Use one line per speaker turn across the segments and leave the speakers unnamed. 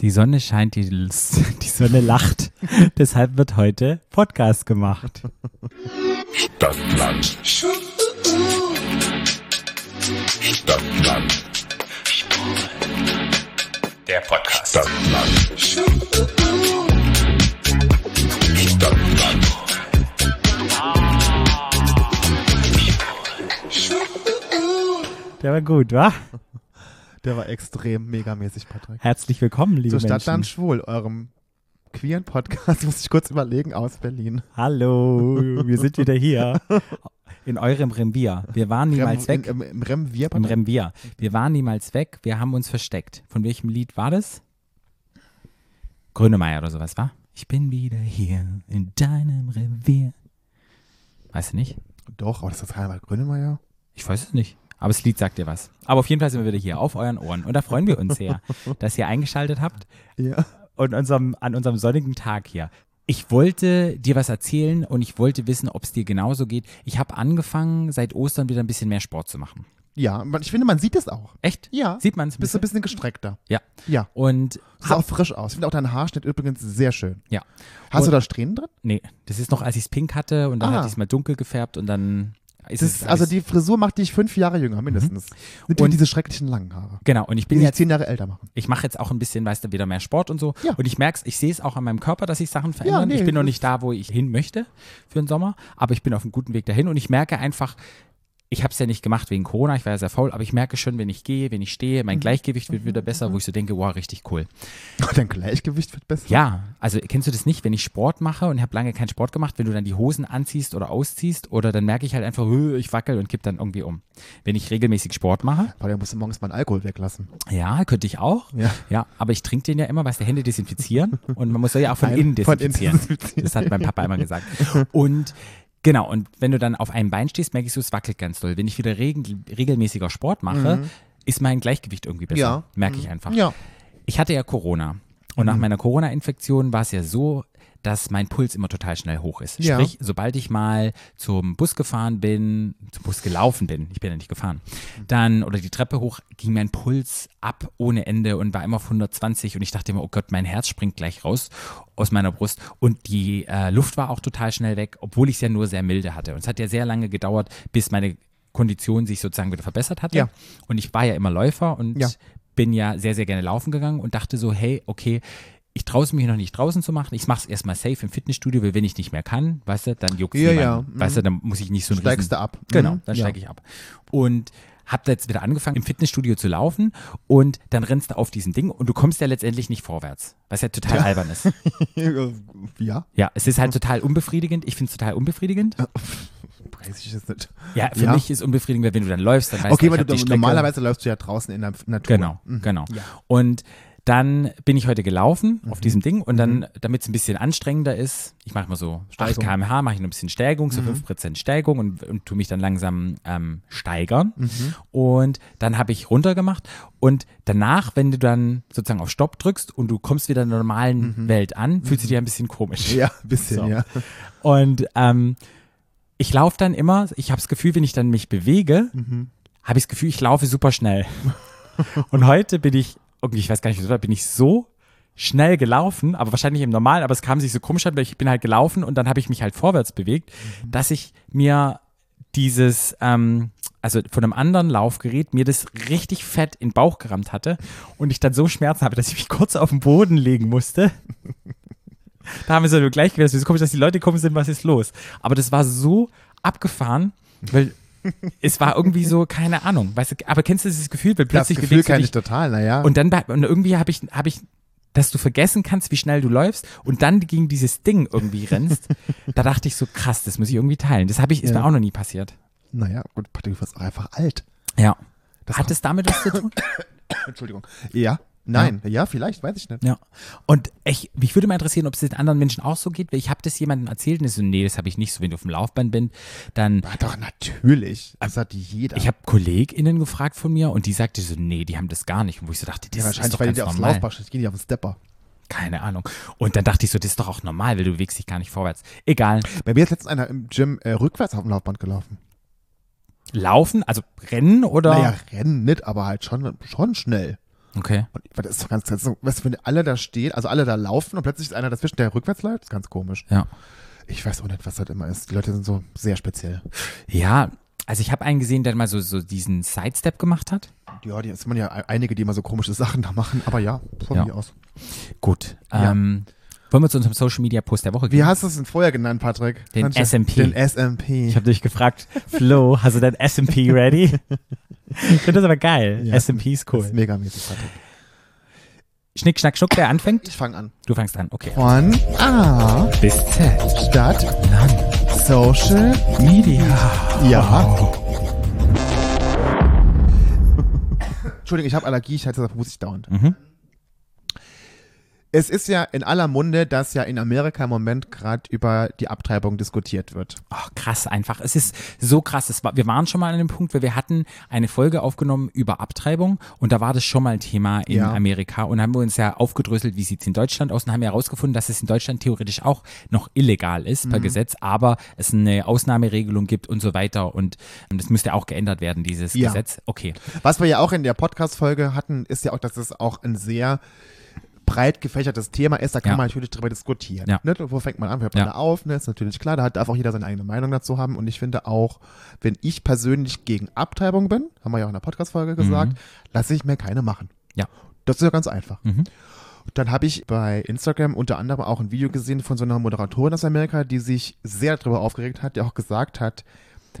Die Sonne scheint, die, die Sonne lacht. Deshalb wird heute Podcast gemacht.
Stadtland. Stadtland.
Der Podcast.
Stadtland. Stadtland.
Der war gut, wa?
Der war extrem megamäßig, Patrick.
Herzlich willkommen, liebe
Zu Stadtland
Menschen.
Schwul, eurem queeren Podcast, muss ich kurz überlegen, aus Berlin.
Hallo, wir sind wieder hier. In eurem Revier. Wir waren niemals
Rem,
weg.
Im, im Remvier,
Im? Revier. Wir waren niemals weg. Wir haben uns versteckt. Von welchem Lied war das? Grönemeyer oder sowas, war? Ich bin wieder hier in deinem Revier. Weißt du nicht?
Doch, aber das ist Reinhard Grönemeyer.
Ich weiß es nicht. Aber das Lied sagt dir was. Aber auf jeden Fall sind wir wieder hier auf euren Ohren. Und da freuen wir uns sehr, dass ihr eingeschaltet habt
Ja.
und unserem, an unserem sonnigen Tag hier. Ich wollte dir was erzählen und ich wollte wissen, ob es dir genauso geht. Ich habe angefangen, seit Ostern wieder ein bisschen mehr Sport zu machen.
Ja, ich finde, man sieht es auch.
Echt?
Ja.
Sieht man es?
Bist du ein bisschen gestreckter.
Ja.
Ja.
Und
Sieht auch frisch aus. Ich finde auch dein Haarschnitt übrigens sehr schön.
ja.
Hast
Und-
du da Strähnen drin?
Nee, das ist noch, als ich es pink hatte und dann
Ah.
hatte ich es mal dunkel gefärbt und dann es
ist, also die Frisur macht dich fünf Jahre jünger, mindestens. Sind
Mhm. Und-
diese schrecklichen langen Haare.
Genau, und ich
Die
bin
dich
jetzt,
zehn Jahre älter machen.
ich mache jetzt auch ein bisschen, weißt du, wieder mehr Sport und so.
Ja.
Und ich merke es, ich sehe es auch an meinem Körper, dass sich Sachen verändern.
nee,
ich bin noch nicht da, wo ich hin möchte für den Sommer, aber ich bin auf einem guten Weg dahin und ich merke einfach, ich habe es ja nicht gemacht wegen Corona, ich war ja sehr faul, aber ich merke schon, wenn ich gehe, wenn ich stehe,
Mhm.
mein Gleichgewicht wird wieder besser, wo ich so denke, wow, richtig cool.
Dein Gleichgewicht wird besser.
Ja, also kennst du das nicht, wenn ich Sport mache und habe lange keinen Sport gemacht, wenn du dann die Hosen anziehst oder ausziehst oder dann merke ich halt einfach, "Hö, ich wackel und kipp dann irgendwie um. Wenn ich regelmäßig Sport mache,
Aber der musst du morgens mal einen Alkohol weglassen.
ja, könnte ich auch.
Ja.
Ja, aber ich trinke den ja immer, was die Hände desinfizieren und man muss ja auch von
Ein-
innen
von innen
desinfizieren.
desinfizieren.
Das hat mein Papa immer gesagt. Und genau, und wenn du dann auf einem Bein stehst, ich so, es wackelt ganz doll. Wenn ich wieder regel, regelmäßiger Sport mache, ist mein Gleichgewicht irgendwie besser.
Ja.
Merke ich einfach.
Ja.
Ich hatte ja Corona. Und nach meiner Corona-Infektion war es ja so, dass mein Puls immer total schnell hoch ist.
Ja.
Sprich, sobald ich mal zum Bus gefahren bin, zum Bus gelaufen bin, ich bin ja nicht gefahren, dann oder die Treppe hoch, ging mein Puls ab ohne Ende und war immer auf 120 und ich dachte immer, oh Gott, mein Herz springt gleich raus aus meiner Brust und die äh, Luft war auch total schnell weg, obwohl ich es ja nur sehr milde hatte. Und es hat ja sehr lange gedauert, bis meine Kondition sich sozusagen wieder verbessert hatte.
Ja.
Und ich war ja immer Läufer und
Ja.
bin ja sehr, sehr gerne laufen gegangen und dachte so, hey, okay, ich traue es mich noch nicht draußen zu machen. Ich mache es erstmal safe im Fitnessstudio, weil wenn ich nicht mehr kann, weißt du, dann juckt
Ja,
niemanden.
ja, mhm.
Weißt du, dann muss ich nicht so ein
Steigst du ab.
Genau,
Mhm,
dann
ja.
steige ich ab. Und habe jetzt wieder angefangen, im Fitnessstudio zu laufen und dann rennst du auf diesen Ding und du kommst ja letztendlich nicht vorwärts, was ja total albern ist.
ja.
Ja, es ist halt total unbefriedigend. Ich finde es total unbefriedigend.
Weiß ich jetzt nicht.
Ja, für
Ja.
mich ist unbefriedigend, weil wenn du dann läufst, dann weißt
Okay,
du,
weil
ich
du,
hab die Strecke.
normalerweise läufst du ja draußen in der Natur.
Genau,
Mhm.
genau.
Ja.
Und dann bin ich heute gelaufen
Mhm.
auf diesem Ding und dann, damit es ein bisschen anstrengender ist, ich mache mal so 8
Steigung.
km/h, mache ich noch ein bisschen Steigung,
Mhm.
so 5% Steigung und, und tue mich dann langsam ähm, steigern.
Mhm.
Und dann habe ich runtergemacht und danach, wenn du dann sozusagen auf Stopp drückst und du kommst wieder in der normalen Welt an, fühlst du dich ein bisschen komisch.
Mhm. Ja, ein bisschen,
So.
ja.
Und ähm, ich laufe dann immer, ich habe das Gefühl, wenn ich dann mich bewege,
Mhm.
habe ich das Gefühl, ich laufe super schnell. Und heute bin ich, irgendwie, ich weiß gar nicht, wieso, bin ich so schnell gelaufen, aber wahrscheinlich im Normalen, aber es kam sich so komisch an, weil ich bin halt gelaufen und dann habe ich mich halt vorwärts bewegt,
Mhm.
dass ich mir dieses, ähm, also von einem anderen Laufgerät, mir das richtig fett in den Bauch gerammt hatte und ich dann so Schmerzen habe, dass ich mich kurz auf den Boden legen musste. Da haben wir so gleich gewesen, es ist komisch, dass die Leute kommen sind, was ist los? Aber das war so abgefahren, weil es war irgendwie so, keine Ahnung, weißt du, aber kennst du dieses Gefühl,
Das
plötzlich
Gefühl
du
kann
dich
ich total, naja.
und dann und irgendwie habe ich, habe ich, dass du vergessen kannst, wie schnell du läufst und dann gegen dieses Ding irgendwie rennst. da dachte ich so, krass, das muss ich irgendwie teilen. Das habe ich, ist
Ja.
mir auch noch nie passiert.
naja, gut, Patrick, du wirst auch einfach alt.
Ja.
Das
Hat es damit was zu tun?
Entschuldigung. Ja, nein, ja, vielleicht, weiß ich nicht.
Ja. Und ich, mich würde mal interessieren, ob es den anderen Menschen auch so geht, weil ich habe das jemandem erzählt und ich so, nee, das habe ich nicht so, wenn du auf dem Laufband bin, dann
Ja, doch, natürlich. Das hat jeder.
ich habe KollegInnen gefragt von mir und die sagte so, nee, die haben das gar nicht. Und wo ich so dachte, das
ja,
ist
wahrscheinlich,
doch
weil
ganz
die aufs. Laufband stehen, gehen die auf den Stepper.
Keine Ahnung. Und dann dachte ich so, das ist doch auch normal, weil du bewegst dich gar nicht vorwärts. Egal.
Bei mir ist letztens einer im Gym äh, rückwärts auf dem Laufband gelaufen.
Laufen, also rennen oder?
Naja, rennen nicht, aber halt schon, schon schnell.
Okay.
Und das ist doch ganz, so, weißt du, wenn alle da stehen, also alle da laufen und plötzlich ist einer dazwischen, der rückwärts läuft, ist ganz komisch.
Ja.
Ich weiß auch nicht, was das immer ist. Die Leute sind so sehr speziell.
Ja, also ich habe einen gesehen, der mal so, so diesen Sidestep gemacht hat.
Ja, die ist man ja einige, die immer so komische Sachen da machen, aber ja, von
Ja.
mir aus.
Gut.
Ja.
Ähm, wollen wir zu unserem Social Media Post der Woche
Wie
gehen?
hast du es denn vorher genannt, Patrick?
Den
Kannst du-
SMP.
Den SMP.
Ich habe dich gefragt, Flo, hast du dein SMP ready? ich finde das aber geil.
Ja.
SMP ist
Das
cool.
ist megamäßig, Patrick.
Schnick, schnack, schnuck, wer anfängt?
Ich fange an.
Du fängst an, okay.
Von A,
Bis Z.
Stadt,
Land.
Social,
Media.
ja. Entschuldigung, ich habe Allergie, ich hatte das muss ich dauernd.
Mhm.
Es ist ja in aller Munde, dass ja in Amerika im Moment gerade über die Abtreibung diskutiert wird.
Ach, krass einfach. Es ist so krass. Es war, wir waren schon mal an dem Punkt, weil wir hatten eine Folge aufgenommen über Abtreibung und da war das schon mal ein Thema in
Ja.
Amerika und haben wir uns ja aufgedröselt, wie sieht's in Deutschland aus und haben ja herausgefunden, dass es in Deutschland theoretisch auch noch illegal ist
Mhm.
per Gesetz, aber es eine Ausnahmeregelung gibt und so weiter und das müsste auch geändert werden, dieses
Ja.
Gesetz. Okay.
Was wir ja auch in der Podcast-Folge hatten, ist ja auch, dass es auch ein sehr breit gefächertes Thema ist, da kann
Ja.
man natürlich drüber diskutieren.
Ja.
Ne? Wo fängt man an, hört man da auf? Ne? Ist natürlich klar, da hat, darf auch jeder seine eigene Meinung dazu haben. Und ich finde auch, wenn ich persönlich gegen Abtreibung bin, haben wir ja auch in der Podcast-Folge gesagt, lasse ich mir keine machen.
Ja.
Das ist ja ganz einfach.
Mhm.
Dann habe ich bei Instagram unter anderem auch ein Video gesehen von so einer Moderatorin aus Amerika, die sich sehr darüber aufgeregt hat, die auch gesagt hat,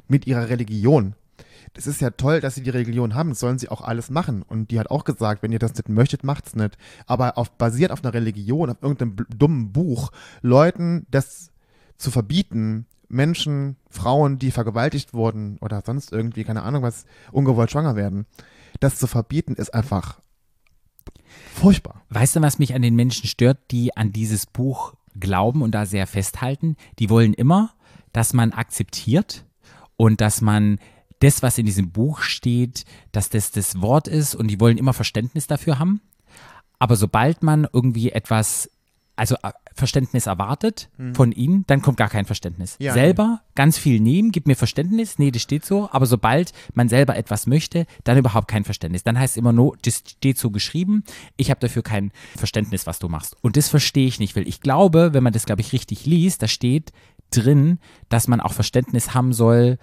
mit ihrer Religion. Das ist ja toll, dass sie die Religion haben, das sollen sie auch alles machen. Und die hat auch gesagt, wenn ihr das nicht möchtet, macht's nicht. Aber auf, basiert auf einer Religion, auf irgendeinem dummen Buch, Leuten das zu verbieten, Menschen, Frauen, die vergewaltigt wurden oder sonst irgendwie, keine Ahnung was, ungewollt schwanger werden, das zu verbieten, ist einfach furchtbar.
Weißt du, was mich an den Menschen stört, die an dieses Buch glauben und da sehr festhalten? Die wollen immer, dass man akzeptiert und dass man das, was in diesem Buch steht, dass das das Wort ist und die wollen immer Verständnis dafür haben. Aber sobald man irgendwie etwas, also äh, Verständnis erwartet von ihnen, dann kommt gar kein Verständnis.
Ja.
selber ganz viel nehmen, gib mir Verständnis, nee, das steht so, aber sobald man selber etwas möchte, dann überhaupt kein Verständnis. Dann heißt es immer nur, das steht so geschrieben, ich habe dafür kein Verständnis, was du machst. Und das verstehe ich nicht, weil ich glaube, wenn man das, glaube ich, richtig liest, da steht drin, dass man auch Verständnis haben soll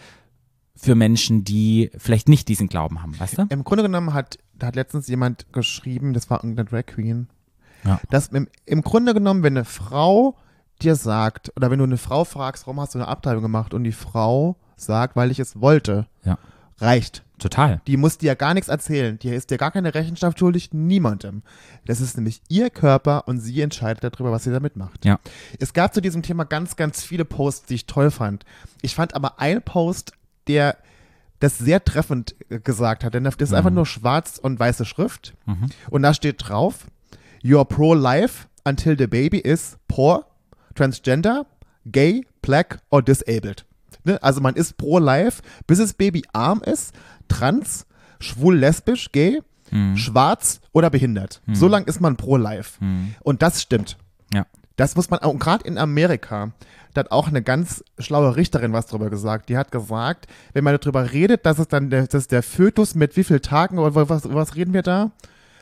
für Menschen, die vielleicht nicht diesen Glauben haben, weißt du?
Im Grunde genommen hat, da hat letztens jemand geschrieben, das war irgendeine Drag Queen,
Ja.
dass im, im Grunde genommen, wenn eine Frau dir sagt, oder wenn du eine Frau fragst, warum hast du eine Abtreibung gemacht und die Frau sagt, weil ich es wollte,
Ja.
reicht.
Total.
Die muss dir gar nichts erzählen. Die ist dir gar keine Rechenschaft schuldig, niemandem. Das ist nämlich ihr Körper und sie entscheidet darüber, was sie damit macht.
Ja.
Es gab zu diesem Thema ganz, ganz viele Posts, die ich toll fand. Ich fand aber einen Post, der das sehr treffend gesagt hat, denn das ist einfach nur schwarz und weiße Schrift. Und da steht drauf, You're pro-life until the baby is poor, transgender, gay, black or disabled. Ne? Also man ist pro-life, bis das Baby arm ist, trans, schwul, lesbisch, gay, schwarz oder behindert. So lang ist man pro-life. Und das stimmt.
Ja.
Das muss man, und gerade in Amerika, da hat auch eine ganz schlaue Richterin was drüber gesagt. Die hat gesagt, wenn man darüber redet, dass es dann der, dass der Fötus mit wie vielen Tagen, oder was, was reden wir da?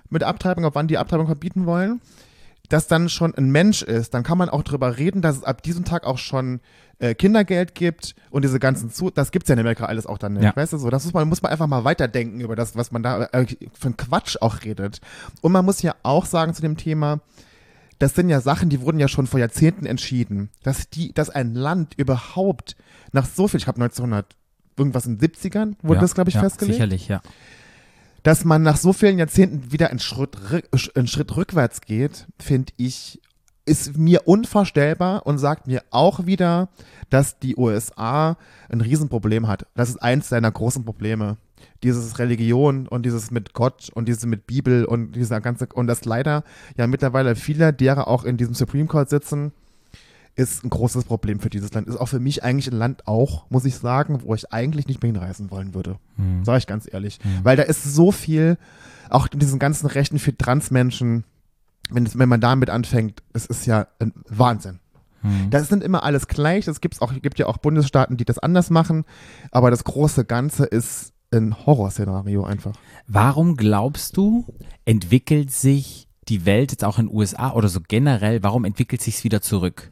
Mit Abtreibung, auf wann die Abtreibung verbieten wollen? Das dann schon ein Mensch ist, dann kann man auch drüber reden, dass es ab diesem Tag auch schon äh, Kindergeld gibt und diese ganzen zu, das gibt's ja in Amerika alles auch dann nicht,
Ja.
weißt du so, das muss man, muss man einfach mal weiterdenken über das, was man da äh, für einen Quatsch auch redet. Und man muss ja auch sagen zu dem Thema, das sind ja Sachen, die wurden ja schon vor Jahrzehnten entschieden, dass die, dass ein Land überhaupt nach so viel, ich habe 1900 irgendwas in den 70ern wurde
ja.
das glaube ich
ja,
festgelegt,
Sicherlich, ja.
dass man nach so vielen Jahrzehnten wieder einen Schritt, einen Schritt rückwärts geht, finde ich, ist mir unvorstellbar und sagt mir auch wieder, dass die USA ein Riesenproblem hat. Das ist eins seiner großen Probleme. Dieses Religion und dieses mit Gott und diese mit Bibel und dieser ganze, und das leider ja mittlerweile viele derer auch in diesem Supreme Court sitzen, ist ein großes Problem für dieses Land. Ist auch für mich eigentlich ein Land auch, muss ich sagen, wo ich eigentlich nicht mehr hinreisen wollen würde.
Mhm.
Sag ich ganz ehrlich. Weil da ist so viel, auch in diesen ganzen Rechten für Transmenschen, wenn, wenn man damit anfängt, es ist ja ein Wahnsinn.
Mhm.
Das sind immer alles gleich. Es gibt's auch, gibt ja auch Bundesstaaten, die das anders machen. Aber das große Ganze ist ein Horrorszenario einfach.
Warum glaubst du, entwickelt sich die Welt jetzt auch in den USA oder so generell, warum entwickelt sich es wieder zurück?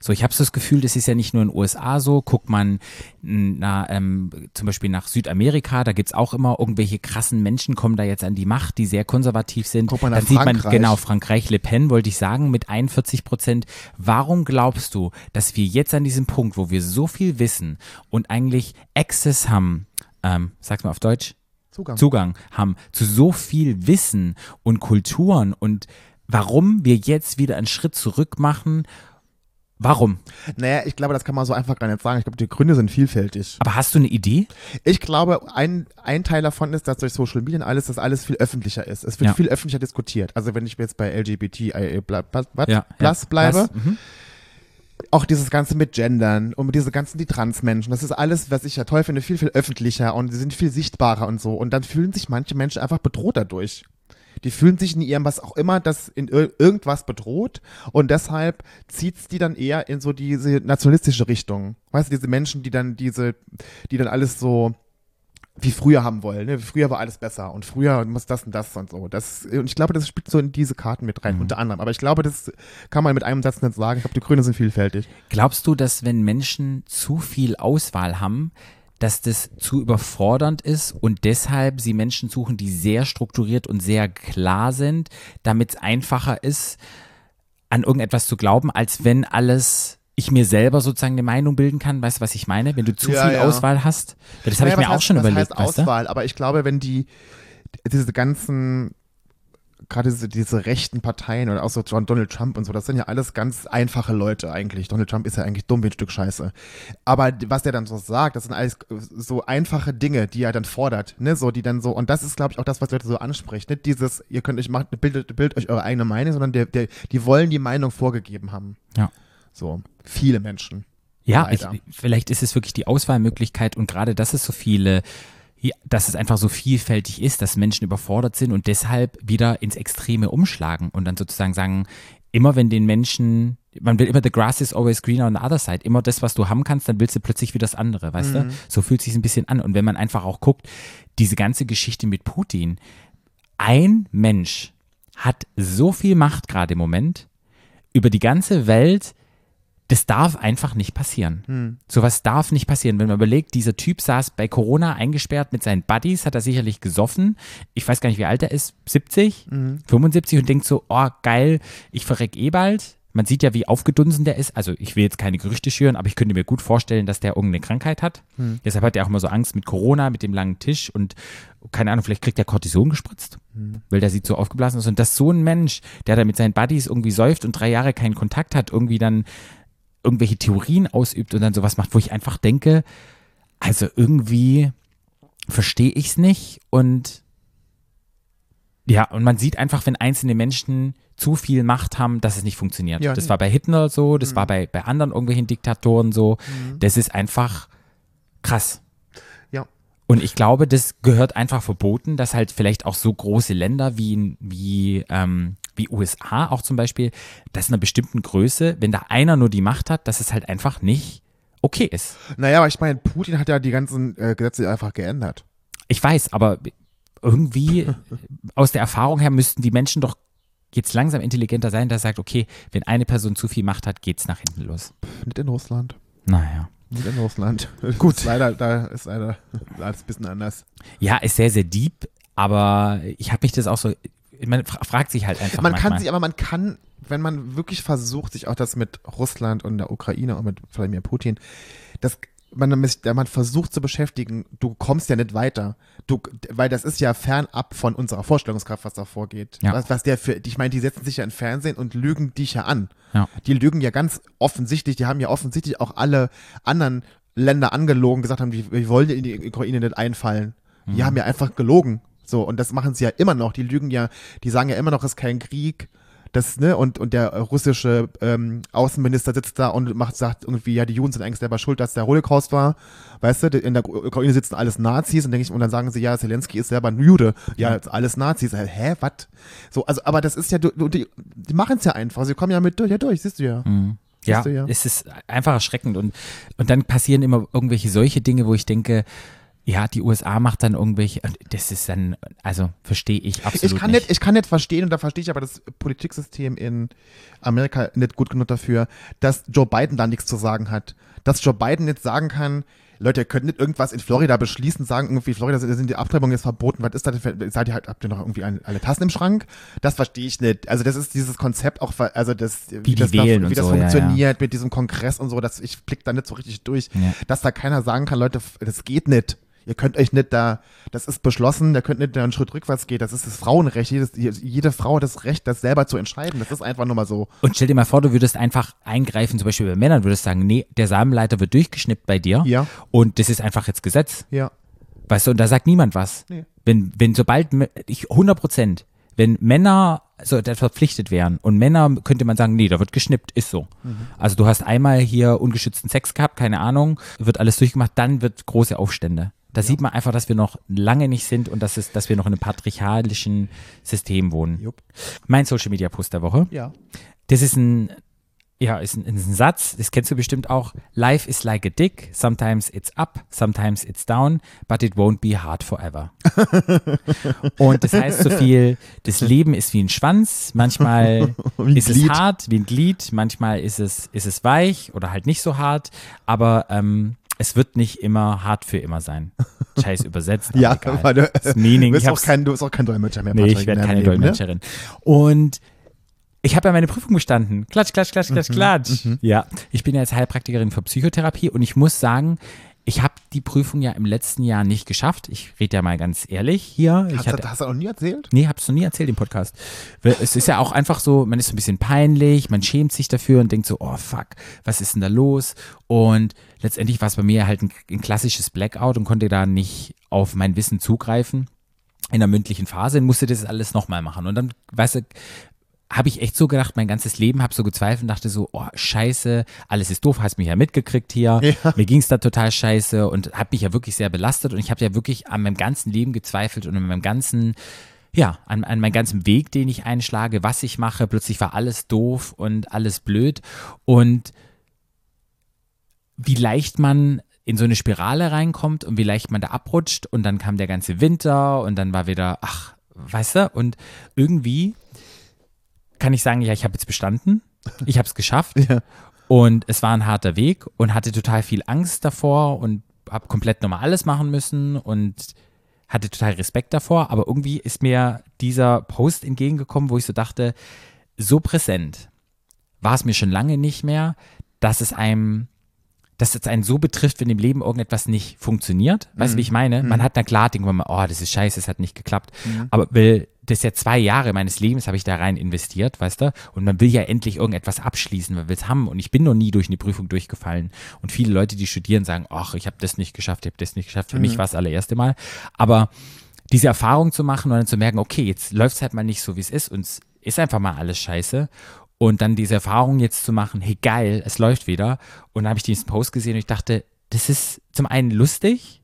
So, ich habe so das Gefühl, das ist ja nicht nur in den USA so. Guckt man na, ähm, zum Beispiel nach Südamerika, da gibt's auch immer irgendwelche krassen Menschen, kommen da jetzt an die Macht, die sehr konservativ sind.
Guckt man
Dann sieht man, genau, Frankreich, Le Pen, wollte ich sagen, mit 41 Prozent. Warum glaubst du, dass wir jetzt an diesem Punkt, wo wir so viel wissen und eigentlich Access haben, ähm, sag's mal auf Deutsch,
Zugang.
Zugang haben zu so viel Wissen und Kulturen und warum wir jetzt wieder einen Schritt zurück machen. Warum?
Naja, ich glaube, das kann man so einfach gar nicht sagen. Ich glaube, die Gründe sind vielfältig.
Aber hast du eine Idee?
Ich glaube, ein, ein Teil davon ist, dass durch Social Media und alles, dass alles viel öffentlicher ist. Es wird
Ja.
viel öffentlicher diskutiert. Also wenn ich jetzt bei LGBT bla, bla, was,
Ja,
Plus
ja.
bleibe,
Plus, mhm.
Auch dieses Ganze mit Gendern und mit diese ganzen, die Transmenschen, das ist alles, was ich ja toll finde, viel, viel öffentlicher und sie sind viel sichtbarer und so. Und dann fühlen sich manche Menschen einfach bedroht dadurch. Die fühlen sich in ihrem, was auch immer, das in ir irgendwas bedroht und deshalb zieht's die dann eher in so diese nationalistische Richtung. Weißt du, diese Menschen, die dann diese, die dann alles so wie früher haben wollen. Ne? Früher war alles besser und früher muss das und das und so. Das, und ich glaube, das spielt so in diese Karten mit rein, unter anderem. Aber ich glaube, das kann man mit einem Satz nicht sagen. Ich glaube, die Grüne sind vielfältig.
Glaubst du, dass wenn Menschen zu viel Auswahl haben, dass das zu überfordernd ist und deshalb sie Menschen suchen, die sehr strukturiert und sehr klar sind, damit es einfacher ist, an irgendetwas zu glauben, als wenn alles ich mir selber sozusagen eine Meinung bilden kann, weißt du, was ich meine? Wenn du zu
Ja,
viel
ja.
Auswahl hast. Das habe
Naja,
ich mir
was
auch
heißt-
schon
was
überlegt,
heißt
weißt du?
Auswahl, aber ich glaube, wenn die diese ganzen gerade diese, diese rechten Parteien oder auch so John Donald Trump und so, das sind ja alles ganz einfache Leute eigentlich. Donald Trump ist ja eigentlich dumm wie ein Stück Scheiße. Aber was der dann so sagt, das sind alles so einfache Dinge, die er dann fordert, ne, so die dann so und das ist glaube ich auch das, was Leute so anspricht, nicht dieses ihr könnt euch macht bildet, bildet euch eure eigene Meinung, sondern der, der die wollen die Meinung vorgegeben haben.
Ja.
So viele Menschen.
Ja, ich, vielleicht ist es wirklich die Auswahlmöglichkeit und gerade, dass es so viele, dass es einfach so vielfältig ist, dass Menschen überfordert sind und deshalb wieder ins Extreme umschlagen und dann sozusagen sagen, immer wenn den Menschen, man will immer the grass is always greener on the other side, immer das, was du haben kannst, dann willst du plötzlich wieder das andere, weißt du? So fühlt sich ein bisschen an und wenn man einfach auch guckt, diese ganze Geschichte mit Putin, ein Mensch hat so viel Macht gerade im Moment über die ganze Welt, das darf einfach nicht passieren. Sowas darf nicht passieren. Wenn man überlegt, dieser Typ saß bei Corona eingesperrt mit seinen Buddies, hat er sicherlich gesoffen. Ich weiß gar nicht, wie alt er ist, 70, 75 und denkt so, oh geil, ich verreck eh bald. Man sieht ja, wie aufgedunsen der ist. Also ich will jetzt keine Gerüchte schüren, aber ich könnte mir gut vorstellen, dass der irgendeine Krankheit hat. Deshalb hat er auch immer so Angst mit Corona, mit dem langen Tisch und keine Ahnung, vielleicht kriegt er Cortison gespritzt, weil der sieht so aufgeblasen aus. Und dass so ein Mensch, der da mit seinen Buddies irgendwie säuft und drei Jahre keinen Kontakt hat, irgendwie dann irgendwelche Theorien ausübt und dann sowas macht, wo ich einfach denke, also irgendwie verstehe ich es nicht und ja, und man sieht einfach, wenn einzelne Menschen zu viel Macht haben, dass es nicht funktioniert.
Ja,
das
nee.
war bei Hitler so, das war bei, bei anderen irgendwelchen Diktatoren so. Das ist einfach krass.
Ja.
Und ich glaube, das gehört einfach verboten, dass halt vielleicht auch so große Länder wie, wie, ähm, wie USA auch zum Beispiel, dass in einer bestimmten Größe, wenn da einer nur die Macht hat, dass es halt einfach nicht okay ist.
Naja, aber ich meine, Putin hat ja die ganzen äh, Gesetze einfach geändert.
Ich weiß, aber irgendwie aus der Erfahrung her müssten die Menschen doch jetzt langsam intelligenter sein, dass er sagt, okay, wenn eine Person zu viel Macht hat, geht's nach hinten los.
Nicht in Russland.
Naja.
Nicht in Russland.
Gut.
Ist leider, da ist leider alles ein bisschen anders.
Ja, ist sehr, sehr deep, aber ich habe mich das auch so, man fra fragt sich halt einfach
Man
manchmal.
kann sich, aber man kann, wenn man wirklich versucht, sich auch das mit Russland und der Ukraine und mit Wladimir Putin, das man, man versucht zu beschäftigen, du kommst ja nicht weiter. Du, weil das ist ja fernab von unserer Vorstellungskraft, was da vorgeht.
Ja.
Was, was der für, ich meine, die setzen sich ja in Fernsehen und lügen dich ja an.
Ja.
Die lügen ja ganz offensichtlich, die haben ja offensichtlich auch alle anderen Länder angelogen, gesagt haben, wir wollen in die Ukraine nicht einfallen. Die haben ja einfach gelogen. So, und das machen sie ja immer noch. Die lügen ja, die sagen ja immer noch, es ist kein Krieg. Das, ne, und, und der russische ähm, Außenminister sitzt da und macht, sagt irgendwie, ja, die Juden sind eigentlich selber schuld, dass der Holocaust war. Weißt du, in der Ukraine sitzen alles Nazis und denke ich, und dann sagen sie, ja, Zelensky ist selber ein Jude. Ja, jetzt alles Nazis. Hä, was? So, also, aber das ist ja, du, du, die, die machen es ja einfach. Sie kommen ja mit durch, ja durch, siehst du ja.
Ja,
Siehst du, ja.
es ist einfach erschreckend und, und dann passieren immer irgendwelche solche Dinge, wo ich denke, ja, die USA macht dann irgendwelche, das ist dann, also verstehe ich absolut
Ich kann nicht, ich kann nicht verstehen, und da verstehe ich aber das Politiksystem in Amerika nicht gut genug dafür, dass Joe Biden da nichts zu sagen hat. Dass Joe Biden nicht sagen kann, Leute, ihr könnt nicht irgendwas in Florida beschließen, sagen irgendwie, Florida sind die Abtreibungen jetzt verboten, was ist das denn seid ihr halt, habt ihr noch irgendwie alle Tassen im Schrank? Das verstehe ich nicht. Also das ist dieses Konzept auch, also das, wie,
die
das, da, wie das
so, ja, ja.
funktioniert mit diesem Kongress und so, dass ich blick da nicht so richtig durch,
Ja.
dass da keiner sagen kann, Leute, das geht nicht. Ihr könnt euch nicht da, das ist beschlossen, ihr könnt nicht da einen Schritt rückwärts gehen, das ist das Frauenrecht. Jedes, jede Frau hat das Recht, das selber zu entscheiden. Das ist einfach nur mal so.
Und stell dir mal vor, du würdest einfach eingreifen, zum Beispiel bei Männern, würdest sagen, nee, der Samenleiter wird durchgeschnippt bei dir.
Ja.
Und das ist einfach jetzt Gesetz.
Ja.
Weißt du, und da sagt niemand was.
Nee.
Wenn, wenn sobald, ich, 100 Prozent, wenn Männer so verpflichtet wären und Männer könnte man sagen, nee, da wird geschnippt, ist so. Also du hast einmal hier ungeschützten Sex gehabt, keine Ahnung, wird alles durchgemacht, dann wird große Aufstände. Da sieht man einfach, dass wir noch lange nicht sind und dass, es, dass wir noch in einem patriarchalischen System wohnen.
Jupp.
Mein Social Media Post der Woche.
Ja.
Das ist ein, ja, ist ein, ist ein Satz, das kennst du bestimmt auch. Life is like a dick. Sometimes it's up, sometimes it's down, but it won't be hard forever. Und das heißt so viel, das Leben ist wie ein Schwanz. Manchmal
ein
ist
Glied.
es hart, wie ein Glied. Manchmal ist es, ist es weich oder halt nicht so hart. Aber ähm, es wird nicht immer hart für immer sein. Scheiß übersetzt.
Ja,
egal.
du,
Das Meaning,
du, bist auch kein, du bist auch kein Dolmetscher mehr,
Nee,
Patrick,
ich werde keine
Leben, ne?
Dolmetscherin. Und ich habe ja meine Prüfung bestanden. Klatsch, klatsch, klatsch,
Mhm,
klatsch, klatsch. Ja, ich bin ja jetzt Heilpraktikerin für Psychotherapie und ich muss sagen, ich habe die Prüfung ja im letzten Jahr nicht geschafft. Ich rede ja mal ganz ehrlich hier. Ich
Hast,
hatte,
du- hast du auch noch nie erzählt?
Nee, hab's noch nie erzählt im Podcast. Es ist ja auch einfach so, man ist so ein bisschen peinlich, man schämt sich dafür und denkt so, oh fuck, was ist denn da los? Und letztendlich war es bei mir halt ein, ein klassisches Blackout und konnte da nicht auf mein Wissen zugreifen in der mündlichen Phase und musste das alles nochmal machen. Und dann, weißt du, habe ich echt so gedacht, mein ganzes Leben, habe so gezweifelt und dachte so, oh scheiße, alles ist doof, hast mich ja mitgekriegt hier.
Ja.
Mir ging's da total scheiße und habe mich ja wirklich sehr belastet und ich habe ja wirklich an meinem ganzen Leben gezweifelt und an meinem ganzen, ja, an, an meinem ganzen Weg, den ich einschlage, was ich mache. Plötzlich war alles doof und alles blöd und wie leicht man in so eine Spirale reinkommt und wie leicht man da abrutscht und dann kam der ganze Winter und dann war wieder, ach, weißt du, und irgendwie kann ich sagen, ja, ich habe jetzt bestanden, ich habe es geschafft
Ja.
und es war ein harter Weg und hatte total viel Angst davor und habe komplett nochmal alles machen müssen und hatte total Respekt davor, aber irgendwie ist mir dieser Post entgegengekommen, wo ich so dachte, so präsent war es mir schon lange nicht mehr, dass es einem, dass es einen so betrifft, wenn im Leben irgendetwas nicht funktioniert. Weißt du, wie ich meine? Man hat na klar, denkt man mal, oh, das ist scheiße, es hat nicht geklappt. Aber will, das ja zwei Jahre meines Lebens habe ich da rein investiert, weißt du? Und man will ja endlich irgendetwas abschließen, man will es haben. Und ich bin noch nie durch eine Prüfung durchgefallen. Und viele Leute, die studieren, sagen, ach, ich habe das nicht geschafft, ich habe das nicht geschafft. Für mich war es das allererste Mal. Aber diese Erfahrung zu machen und dann zu merken, okay, jetzt läuft es halt mal nicht so, wie es ist und es ist einfach mal alles scheiße. Und dann diese Erfahrung jetzt zu machen, hey geil, es läuft wieder. Und dann habe ich diesen Post gesehen und ich dachte, das ist zum einen lustig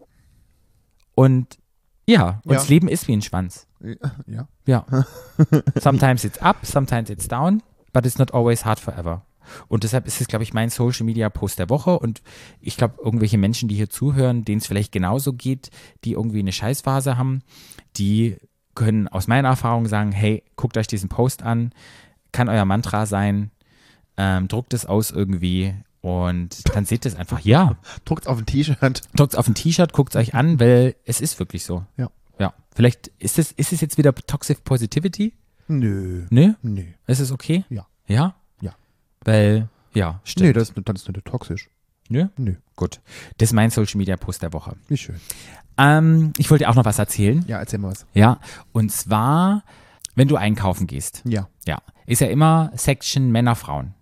und ja, und
Ja.
das Leben ist wie ein Schwanz.
Ja.
Ja. sometimes it's up, sometimes it's down, but it's not always hard forever. Und deshalb ist es, glaube ich, mein Social Media Post der Woche. Und ich glaube, irgendwelche Menschen, die hier zuhören, denen es vielleicht genauso geht, die irgendwie eine Scheißphase haben, die können aus meiner Erfahrung sagen, hey, guckt euch diesen Post an, kann euer Mantra sein, ähm, druckt es aus irgendwie und dann seht ihr es einfach, ja,
Druckt auf ein T-Shirt.
druckt es auf ein T-Shirt, guckt es euch an, weil es ist wirklich so.
Ja.
Ja, vielleicht ist es, ist es jetzt wieder Toxic Positivity?
Nö.
Ne?
Nö.
Ist es okay?
Ja.
Ja?
Ja.
Weil, ja, stimmt.
Nee, das, das ist nicht toxisch.
Nö?
Nö.
Gut. Das ist mein Social Media Post der Woche.
Wie schön.
Ähm, ich wollte dir auch noch was erzählen.
Ja, erzähl mal was.
Ja. Und zwar, wenn du einkaufen gehst.
Ja.
Ja. Ist ja immer Section Männer, Frauen.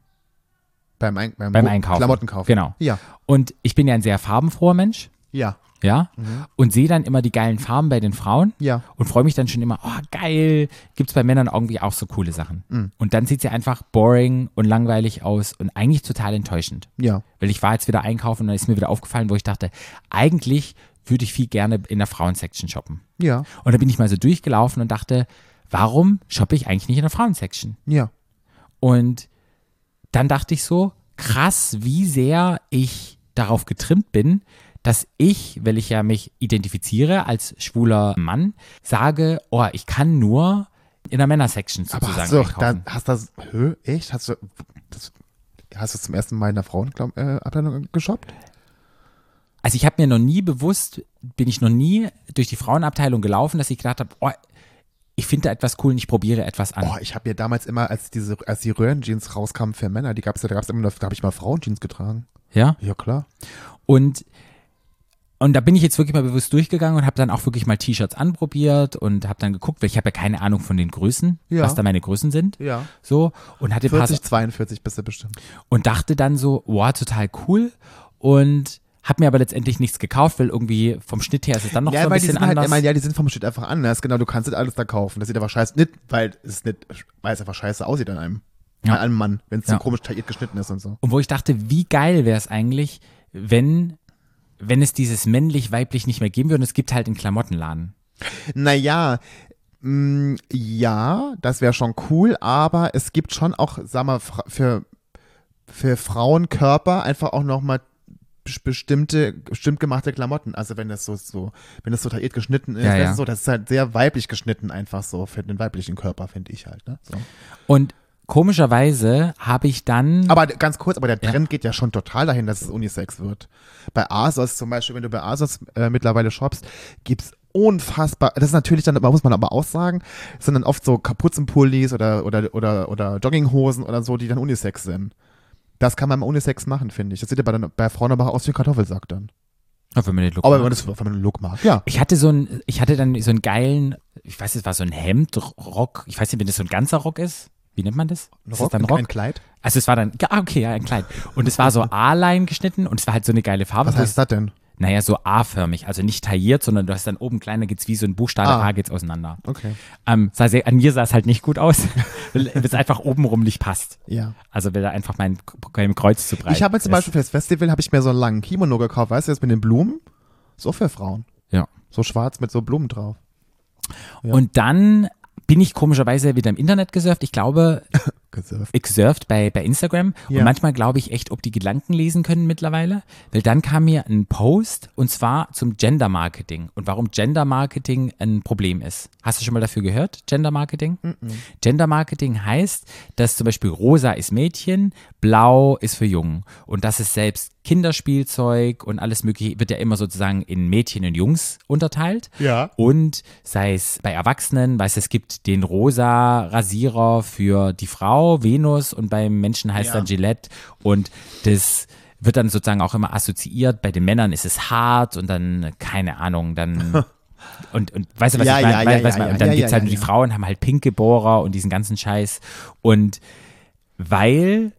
Beim, Ein beim,
Beim Einkaufen.
Klamottenkauf.
Genau.
Ja.
Und ich bin ja ein sehr farbenfroher Mensch.
Ja.
Ja. Und sehe dann immer die geilen Farben bei den Frauen.
Ja.
und freue mich dann schon immer, oh geil, gibt es bei Männern irgendwie auch so coole Sachen. Und dann sieht sie einfach boring und langweilig aus und eigentlich total enttäuschend.
Ja.
Weil ich war jetzt wieder einkaufen und dann ist mir wieder aufgefallen, wo ich dachte, eigentlich würde ich viel gerne in der Frauensection shoppen.
Ja.
Und da bin ich mal so durchgelaufen und dachte, warum shoppe ich eigentlich nicht in der Frauensection?
Ja.
Und dann dachte ich so, krass, wie sehr ich darauf getrimmt bin, dass ich, weil ich ja mich identifiziere als schwuler Mann, sage, oh, ich kann nur in der Männersection
Aber
sozusagen
hast du,
einkaufen.
da, hast das, hö, echt? Hast du, das, hast du zum ersten Mal in der Frauenabteilung äh, geshoppt?
Also ich habe mir noch nie bewusst, bin ich noch nie durch die Frauenabteilung gelaufen, dass ich gedacht habe, oh, ich finde da etwas cool und ich probiere etwas an.
Oh, ich habe ja damals immer, als diese, als die Röhrenjeans rauskamen für Männer, die gab's ja, da gab's immer, noch- da habe ich mal Frauenjeans getragen.
Ja.
Ja, klar.
Und, und da bin ich jetzt wirklich mal bewusst durchgegangen und habe dann auch wirklich mal T-Shirts anprobiert und habe dann geguckt, weil ich habe ja keine Ahnung von den Größen,
Ja.
was da meine Größen sind.
Ja.
So und hatte ein paar
40, 42 bist du bestimmt.
und dachte dann so, wow, total cool und habe mir aber letztendlich nichts gekauft, weil irgendwie vom Schnitt her ist es dann noch
ja,
so ein
weil die
bisschen
sind halt,
anders.
ich meine, ja, die sind vom Schnitt einfach anders. Genau, du kannst nicht alles da kaufen. Das sieht aber scheiße, nicht, weil es nicht, weil es einfach scheiße aussieht an einem.
Ja.
An einem Mann, wenn es so
Ja.
komisch tailliert geschnitten ist und so.
und wo ich dachte, wie geil wäre es eigentlich, wenn wenn es dieses männlich-weiblich nicht mehr geben würde und es gibt halt einen Klamottenladen.
Naja, mh, ja, das wäre schon cool, aber es gibt schon auch, sag mal, für, für Frauenkörper einfach auch nochmal bestimmte, bestimmt gemachte Klamotten. Also wenn das so, so, wenn das so tailliert geschnitten ist,
Ja,
das,
ja.
ist so, das ist halt sehr weiblich geschnitten einfach so für den weiblichen Körper, finde ich halt. Ne? So.
Und komischerweise habe ich dann
Aber ganz kurz, aber der
Ja.
Trend geht ja schon total dahin, dass es Unisex wird. Bei ASOS zum Beispiel, wenn du bei ASOS äh, mittlerweile shoppst, gibt's unfassbar, das ist natürlich dann, muss man aber auch sagen, es sind dann oft so Kapuzenpullis oder, oder, oder, oder Jogginghosen oder so, die dann Unisex sind. Das kann man im Unisex machen, finde ich. Das sieht ja bei, bei Frauen aber aus wie ein Kartoffelsack dann.
Oh, wenn man den Look
Aber wenn man das wenn man einen Look mag, ja.
Ich hatte so ein, ich hatte dann so einen geilen, ich weiß, es war so ein Hemd, Rock, ich weiß nicht, wenn das so ein ganzer Rock ist. Wie nennt man das?
Ein
Ist
Rock,
das dann
ein-
Rock?
ein Kleid.
Also es war dann, ja, okay, ja, ein Kleid. Und es war so A-Line geschnitten und es war halt so eine geile Farbe.
Was heißt das denn?
Naja, so A-förmig, also nicht tailliert, sondern du hast dann oben kleiner, geht's wie so ein Buchstabe
Ah.
A geht's auseinander.
Okay.
Ähm, sah sehr, an mir sah es halt nicht gut aus, weil es einfach obenrum nicht passt.
Ja.
Also weil da einfach mein, mein Kreuz zu breit
Ich habe mir zum. Beispiel für das Festival habe ich mir so einen langen Kimono gekauft, weißt du, das mit den Blumen? So für Frauen.
Ja.
So schwarz mit so Blumen drauf. Ja.
Und dann bin ich komischerweise wieder im Internet gesurft. Ich glaube,
Gesurft.
ich surft bei, bei Instagram
Ja.
und manchmal glaube ich echt, ob die Gedanken lesen können mittlerweile. Weil dann kam mir ein Post und zwar zum Gender Marketing und warum Gender Marketing ein Problem ist. Hast du schon mal dafür gehört? Gender Marketing? Gender Marketing heißt, dass zum Beispiel rosa ist Mädchen, blau ist für Jungen und das ist selbst Kinderspielzeug und alles mögliche wird ja immer sozusagen in Mädchen und Jungs unterteilt.
Ja.
Und sei es bei Erwachsenen, weiß es gibt den rosa Rasierer für die Frau, Venus, und beim Menschen heißt
Ja.
dann Gillette. Und das wird dann sozusagen auch immer assoziiert. Bei den Männern ist es hart und dann, keine Ahnung, dann. Und, und weißt du, was
Ja,
ich meine?
ja, ja, ja,
und dann
ja,
gibt's
ja,
halt die. Frauen haben halt pinke Bohrer und diesen ganzen Scheiß. Und weil,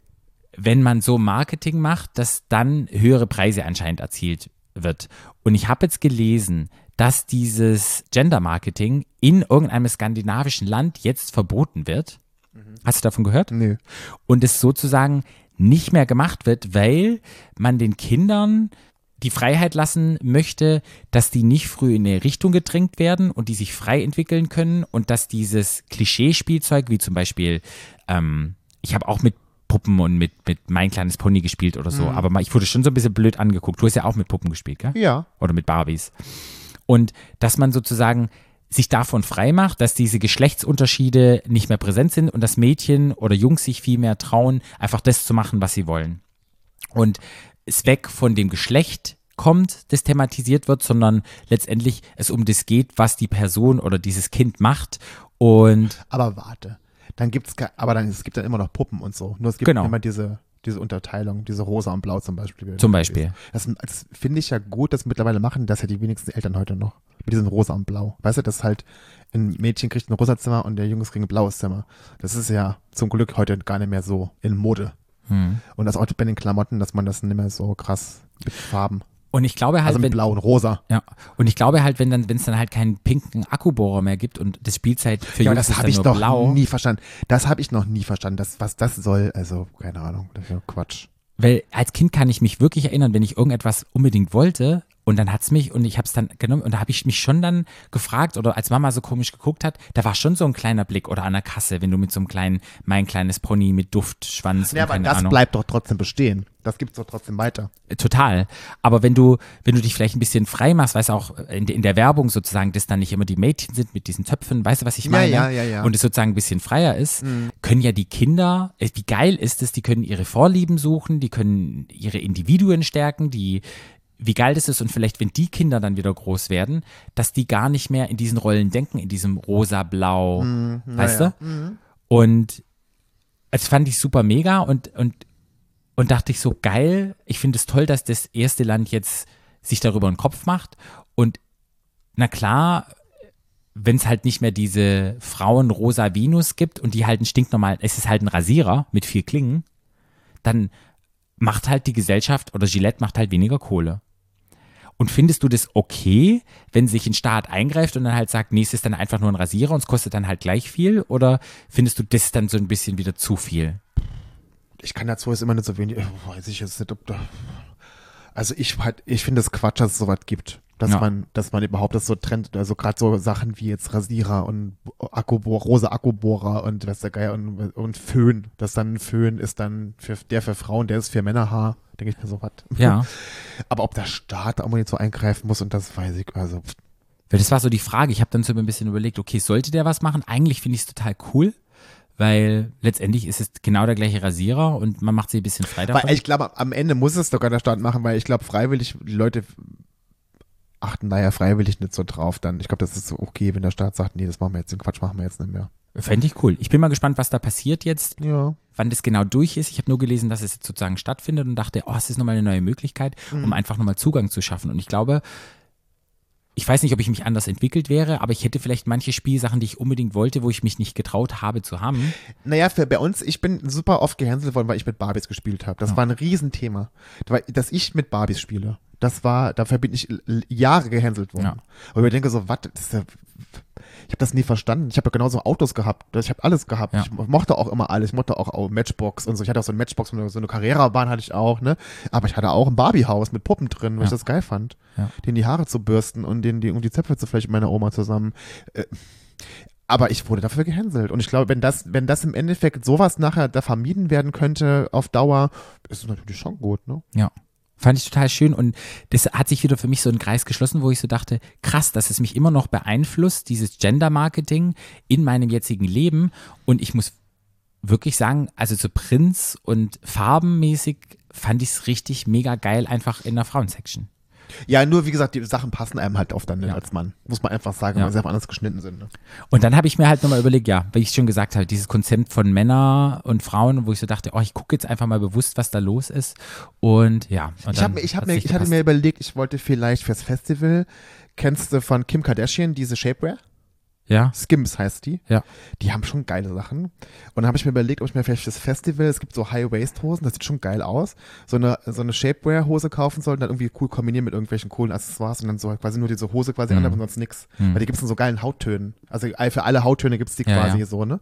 wenn man so Marketing macht, dass dann höhere Preise anscheinend erzielt wird. Und ich habe jetzt gelesen, dass dieses Gender Marketing in irgendeinem skandinavischen Land jetzt verboten wird. Hast du davon gehört?
Nö.
und es sozusagen nicht mehr gemacht wird, weil man den Kindern die Freiheit lassen möchte, dass die nicht früh in eine Richtung gedrängt werden und die sich frei entwickeln können und dass dieses Klischeespielzeug, wie zum Beispiel, ähm, ich habe auch mit Puppen und mit, mit Mein kleines Pony gespielt oder so, aber mal, ich wurde schon so ein bisschen blöd angeguckt. Du hast ja auch mit Puppen gespielt, gell?
Ja.
oder mit Barbies. Und dass man sozusagen sich davon frei macht, dass diese Geschlechtsunterschiede nicht mehr präsent sind und dass Mädchen oder Jungs sich viel mehr trauen, einfach das zu machen, was sie wollen. Und es weg von dem Geschlecht kommt, das thematisiert wird, sondern letztendlich es um das geht, was die Person oder dieses Kind macht. Und
Aber warte. Dann gibt's ke- aber dann es gibt dann immer noch Puppen und so. Nur es gibt
Genau.
immer diese diese Unterteilung, diese rosa und blau zum Beispiel.
Zum Beispiel.
Das, das finde ich ja gut, dass mittlerweile machen das ja die wenigsten Eltern heute noch. Mit diesem rosa und blau. Weißt du, das halt ein Mädchen kriegt ein rosa Zimmer und der Junge kriegt ein blaues Zimmer. Das ist ja zum Glück heute gar nicht mehr so in Mode.
hm.
Und das auch bei den Klamotten, dass man das nicht mehr so krass mit Farben.
Und ich glaube halt,
Also mit
wenn,
blau und rosa.
ja, und ich glaube halt, wenn dann, wenn es dann halt keinen pinken Akkubohrer mehr gibt und das Spielzeit für
Ja,
Jungs
das habe ich noch
blau.
nie verstanden. Das habe ich noch nie verstanden. Das, was das soll, also keine Ahnung. Das ist ja Quatsch.
Weil als Kind kann ich mich wirklich erinnern, wenn ich irgendetwas unbedingt wollte Und dann hat's mich, und ich habe es dann genommen, und da habe ich mich schon dann gefragt, oder als Mama so komisch geguckt hat, da war schon so ein kleiner Blick oder an der Kasse, wenn du mit so einem kleinen, mein kleines Pony mit Duftschwanz
Ja,
und
aber das
Ahnung.
bleibt doch trotzdem bestehen. Das gibt's doch trotzdem weiter.
Total. Aber wenn du, wenn du dich vielleicht ein bisschen frei machst, weißt du auch in, in der Werbung sozusagen, dass dann nicht immer die Mädchen sind mit diesen Töpfen, weißt du, was ich
Ja,
meine?
ja, ja, ja.
Und es sozusagen ein bisschen freier ist, können ja die Kinder, äh, wie geil ist es, die können ihre Vorlieben suchen, die können ihre Individuen stärken, die, wie geil ist es und vielleicht, wenn die Kinder dann wieder groß werden, dass die gar nicht mehr in diesen Rollen denken, in diesem rosa-blau, weißt
ja.
du? Und das fand ich super mega und, und und dachte ich so, geil, ich finde es toll, dass das erste Land jetzt sich darüber einen Kopf macht. Und na klar, wenn es halt nicht mehr diese Frauen-rosa Venus gibt und die halt ein stinknormal, es ist halt ein Rasierer mit vier Klingen, dann macht halt die Gesellschaft oder Gillette macht halt weniger Kohle. Und findest du das okay, wenn sich ein Staat eingreift und dann halt sagt, nee, es ist dann einfach nur ein Rasierer und es kostet dann halt gleich viel? Oder findest du das dann so ein bisschen wieder zu viel?
Ich kann dazu jetzt immer nicht so wenig, äh, weiß ich jetzt nicht, ob da. Also ich halt, ich finde es Quatsch, dass es sowas gibt. Dass
Ja.
man, dass man überhaupt das so trennt, also gerade so Sachen wie jetzt Rasierer und Akkubohrer, rosa Akkubohrer und was der Geier und, und Föhn. Das dann ein Föhn ist dann für der für Frauen, der ist für Männerhaar, denke ich mir so was.
Ja.
Aber ob der Staat da unbedingt so eingreifen muss und das weiß ich, also
Weil das war so die Frage. Ich habe dann so ein bisschen überlegt, okay, sollte der was machen? Eigentlich finde ich es total cool, weil letztendlich ist es genau der gleiche Rasierer und man macht sich ein bisschen frei davon.
Weil ich glaube, am Ende muss es sogar der Staat machen, weil ich glaube, freiwillig, die Leute achten da ja freiwillig nicht so drauf dann. Ich glaube, das ist so okay, wenn der Staat sagt, nee, das machen wir jetzt, den Quatsch machen wir jetzt nicht mehr.
Fände ich cool. Ich bin mal gespannt, was da passiert jetzt,
Ja.
wann das genau durch ist. Ich habe nur gelesen, dass es jetzt sozusagen stattfindet und dachte, oh, es ist nochmal eine neue Möglichkeit,
Mhm.
um einfach nochmal Zugang zu schaffen. Und ich glaube, ich weiß nicht, ob ich mich anders entwickelt wäre, aber ich hätte vielleicht manche Spielsachen, die ich unbedingt wollte, wo ich mich nicht getraut habe zu haben.
Naja, für bei uns, ich bin super oft gehänselt worden, weil ich mit Barbies gespielt habe. Das war ein Riesenthema. Dass ich mit Barbies spiele. Das war, dafür bin ich Jahre gehänselt worden.
Ja.
Und ich denke so, was, ich habe das nie verstanden. Ich habe ja genauso Autos gehabt. Ich habe alles gehabt.
Ja.
Ich mochte auch immer alles. Ich mochte auch, Matchbox und so. Ich hatte auch so ein Matchbox, so eine, so eine Carrera-Bahn hatte ich auch, ne? Aber ich hatte auch ein Barbie-Haus mit Puppen drin, weil
Ja.
ich das geil fand.
Ja.
Den die Haare zu bürsten und den, die, um die Zöpfe zu flechten mit meiner Oma zusammen. Äh, aber ich wurde dafür gehänselt. Und ich glaube, wenn das, wenn das im Endeffekt sowas nachher da vermieden werden könnte auf Dauer, ist es natürlich schon gut, ne?
Ja. Fand ich total schön und das hat sich wieder für mich so ein Kreis geschlossen, wo ich so dachte, krass, dass es mich immer noch beeinflusst, dieses Gender-Marketing in meinem jetzigen Leben und ich muss wirklich sagen, also so Prinz und farbenmäßig fand ich es richtig mega geil einfach in der Frauensection.
Ja, nur wie gesagt, die Sachen passen einem halt oft dann
Ja.
als Mann. Muss man einfach sagen,
Ja.
weil sie einfach anders geschnitten sind. Ne?
Und dann habe ich mir halt nochmal überlegt, ja, wie ich schon gesagt habe, dieses Konzept von Männer und Frauen, wo ich so dachte, oh, ich gucke jetzt einfach mal bewusst, was da los ist. Und ja. Und
Ich, hab, mir- ich, hab mir, ich hatte mir überlegt, ich wollte vielleicht fürs Festival, kennst du von Kim Kardashian diese Shapewear?
Ja,
Skims heißt die.
Ja.
Die haben schon geile Sachen. Und dann habe ich mir überlegt, ob ich mir vielleicht fürs Festival, es gibt so High-Waist-Hosen, das sieht schon geil aus, so eine, so eine Shapewear-Hose kaufen sollen, dann irgendwie cool kombinieren mit irgendwelchen coolen Accessoires und dann so quasi nur diese Hose quasi
Mhm.
anhaben und sonst nix.
Mhm.
Weil die gibt's in so geilen Hauttönen. Also für alle Hauttöne gibt's die
Ja,
quasi
ja.
so, ne?